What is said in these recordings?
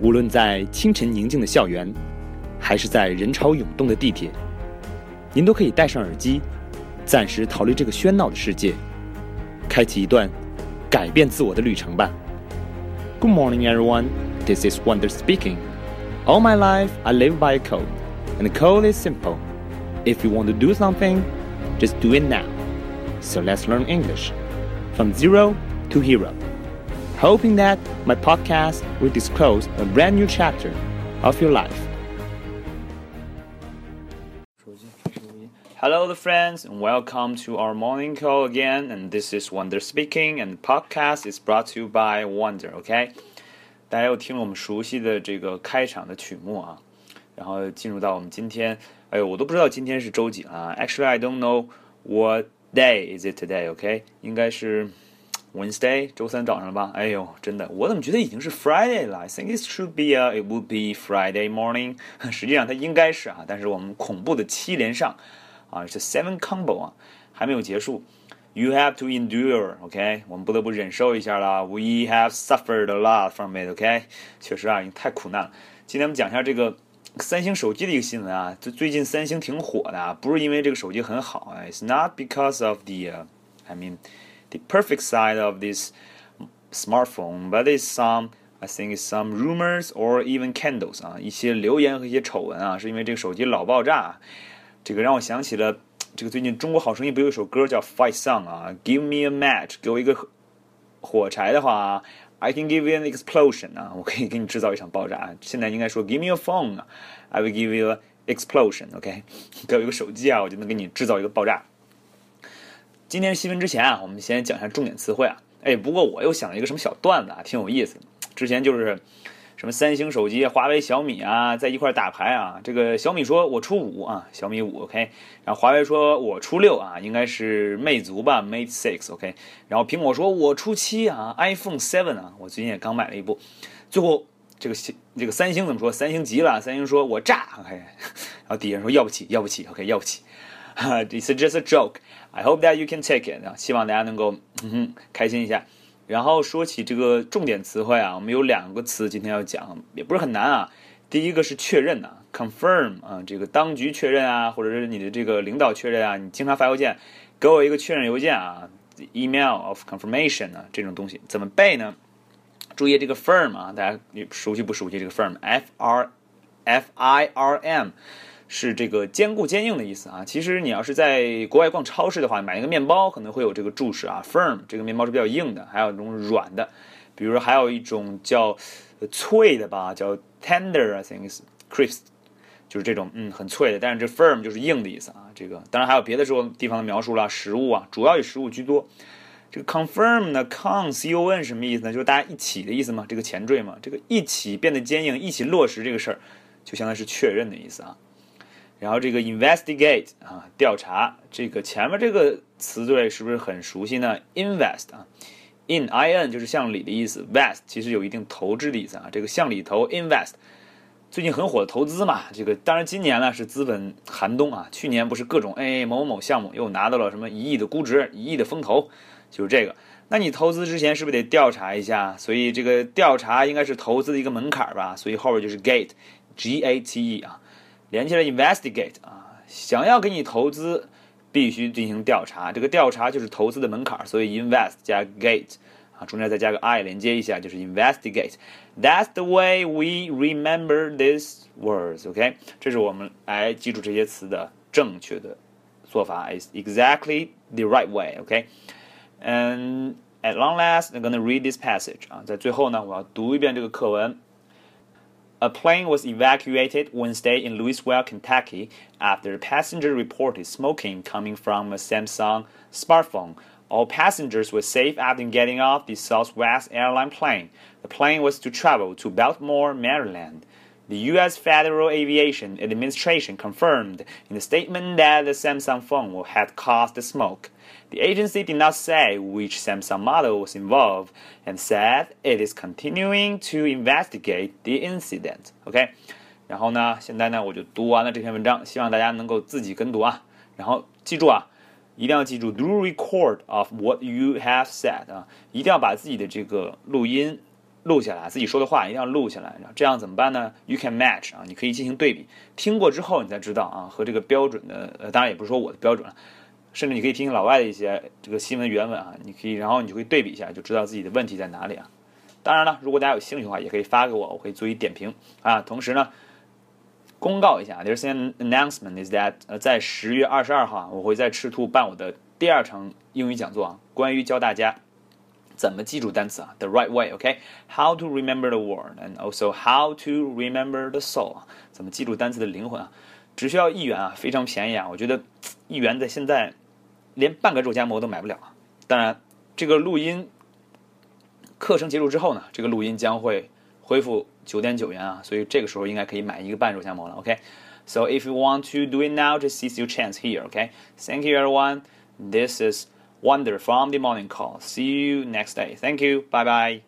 无论在清晨宁静的校园，还是在人潮涌动的地铁，您都可以戴上耳机，暂时逃离这个喧闹的世界，开启一段改变自我的旅程吧。Good morning, everyone. This is Wonder speaking. All my life, I live by a code, and the code is simple. If you want to do something, just do it now. So let's learn English from zero to hero hoping that my podcast will disclose a brand new chapter of your life. Hello, the friends, and welcome to our morning call again. And this is Wonder speaking, and the podcast is brought to you by Wonder. OK，大家又听了我们熟悉的这个开场的曲目啊，然后进入到我们今天，哎呦，我都不知道今天是周几啊。Actually, I don't know what day is it today. OK，应该是。 Wednesday，周三早上了吧？哎呦，真的，我怎么觉得已经是 Friday 了？I think it should be a, it would be Friday morning。实际上它应该是啊，但是我们恐怖的七连上啊，是 seven combo 啊，还没有结束。You have to endure，OK？我们不得不忍受一下了。We have suffered a lot from it，OK？确实啊，已经太苦难了。今天我们讲一下这个三星手机的一个新闻啊，就最近三星挺火的，不是因为这个手机很好啊，It's not because of the，I mean。the perfect side of this smartphone, but it's some I think it's some rumors or even candles 啊，一些流言和一些丑闻啊，是因为这个手机老爆炸。这个让我想起了这个最近《中国好声音》不有一首歌叫《Fight Song》啊，Give me a match，给我一个火柴的话，I can give you an explosion 啊，我可以给你制造一场爆炸。现在应该说 Give me a phone 啊，I will give you an explosion，OK，、okay? 给我一个手机啊，我就能给你制造一个爆炸。 今天新闻之前啊，我们先讲一下重点词汇啊。哎，不过我又想了一个什么小段子啊，挺有意思。之前就是什么三星手机、华为、小米啊，在一块打牌啊。这个小米说我出五啊，小米五 OK。然后华为说我出六啊，应该是魅族吧，Mate Six OK。然后苹果说我出七啊，iPhone Seven 啊，我最近也刚买了一部。最后这个这个三星怎么说？三星急了，三星说我炸 OK。然后底下说要不起，要不起 OK，要不起。It's just a joke. I hope that you can take it 啊，希望大家能够嗯哼开心一下。然后说起这个重点词汇啊，我们有两个词今天要讲，也不是很难啊。第一个是确认啊，confirm 啊，这个当局确认啊，或者是你的这个领导确认啊，你经常发邮件给我一个确认邮件啊，email of confirmation 啊，这种东西怎么背呢？注意这个 firm 啊，大家熟悉不熟悉这个 firm？F R F I R M。是这个坚固、坚硬的意思啊。其实你要是在国外逛超市的话，买一个面包可能会有这个注释啊，firm，这个面包是比较硬的。还有这种软的，比如说还有一种叫脆的吧，叫 tender，I think is crisp，就是这种嗯很脆的。但是这 firm 就是硬的意思啊。这个当然还有别的时候地方的描述了，食物啊，主要以食物居多。这个 confirm 呢，con c o n 什么意思呢？就是大家一起的意思嘛，这个前缀嘛，这个一起变得坚硬，一起落实这个事儿，就相当于是确认的意思啊。然后这个 investigate 啊，调查，这个前面这个词缀是不是很熟悉呢？invest 啊，in i n 就是向里的意思，vest 其实有一定投资的意思啊。这个向里投 invest，最近很火的投资嘛。这个当然今年呢是资本寒冬啊，去年不是各种哎某某某项目又拿到了什么一亿的估值，一亿的风投，就是这个。那你投资之前是不是得调查一下？所以这个调查应该是投资的一个门槛吧？所以后边就是 gate，g a t e 啊。连起来 investigate 啊，想要给你投资，必须进行调查。这个调查就是投资的门槛，所以 invest 加 gate 啊，中间再加个 i 连接一下，就是 investigate。That's the way we remember these words. OK，这是我们来记住这些词的正确的做法，is exactly the right way，OK？嗯 at long last, I'm gonna read this passage 啊，在最后呢，我要读一遍这个课文。A plane was evacuated Wednesday in Louisville, Kentucky, after a passenger reported smoking coming from a Samsung smartphone. All passengers were safe after getting off the Southwest airline plane. The plane was to travel to Baltimore, Maryland. The U.S. Federal Aviation Administration confirmed in a statement that the Samsung phone had caused the smoke. The agency did not say which Samsung model was involved and said it is continuing to investigate the incident. OK，然后呢，现在呢我就读完了这篇文章，希望大家能够自己跟读啊。然后记住啊，一定要记住 do record of what you have said 啊，一定要把自己的这个录音 录下来，自己说的话一定要录下来。这样怎么办呢？You can match 啊，你可以进行对比。听过之后，你才知道啊，和这个标准的，呃，当然也不是说我的标准了，甚至你可以听听老外的一些这个新闻原文啊，你可以，然后你就会对比一下，就知道自己的问题在哪里啊。当然了，如果大家有兴趣的话，也可以发给我，我可以做一点评啊。同时呢，公告一下，There's an announcement is that 呃，在十月二十二号啊，我会在赤兔办我的第二场英语讲座啊，关于教大家。怎么记住单词啊？The right way，OK？How to remember the word and also how to remember the soul？怎么记住单词的灵魂啊？只需要一元啊，非常便宜啊！我觉得一元在现在连半个肉夹馍都买不了啊。当然，这个录音课程结束之后呢，这个录音将会恢复九点九元啊，所以这个时候应该可以买一个半肉夹馍了。OK？So if you want to do it now, just seize your chance here. OK？Thank you, everyone. This is. Wonder from the morning call. See you next day. Thank you. Bye bye.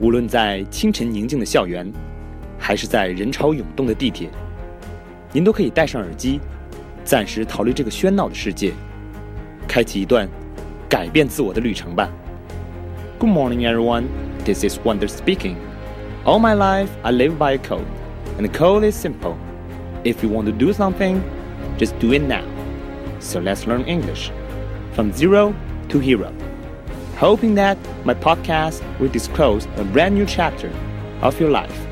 无论在清晨宁静的校园，还是在人潮涌动的地铁，您都可以戴上耳机，暂时逃离这个喧闹的世界，开启一段改变自我的旅程吧。Good morning, everyone. This is Wonder speaking. All my life, I live by a code. And the code is simple. If you want to do something, just do it now. So let's learn English from zero to hero. Hoping that my podcast will disclose a brand new chapter of your life.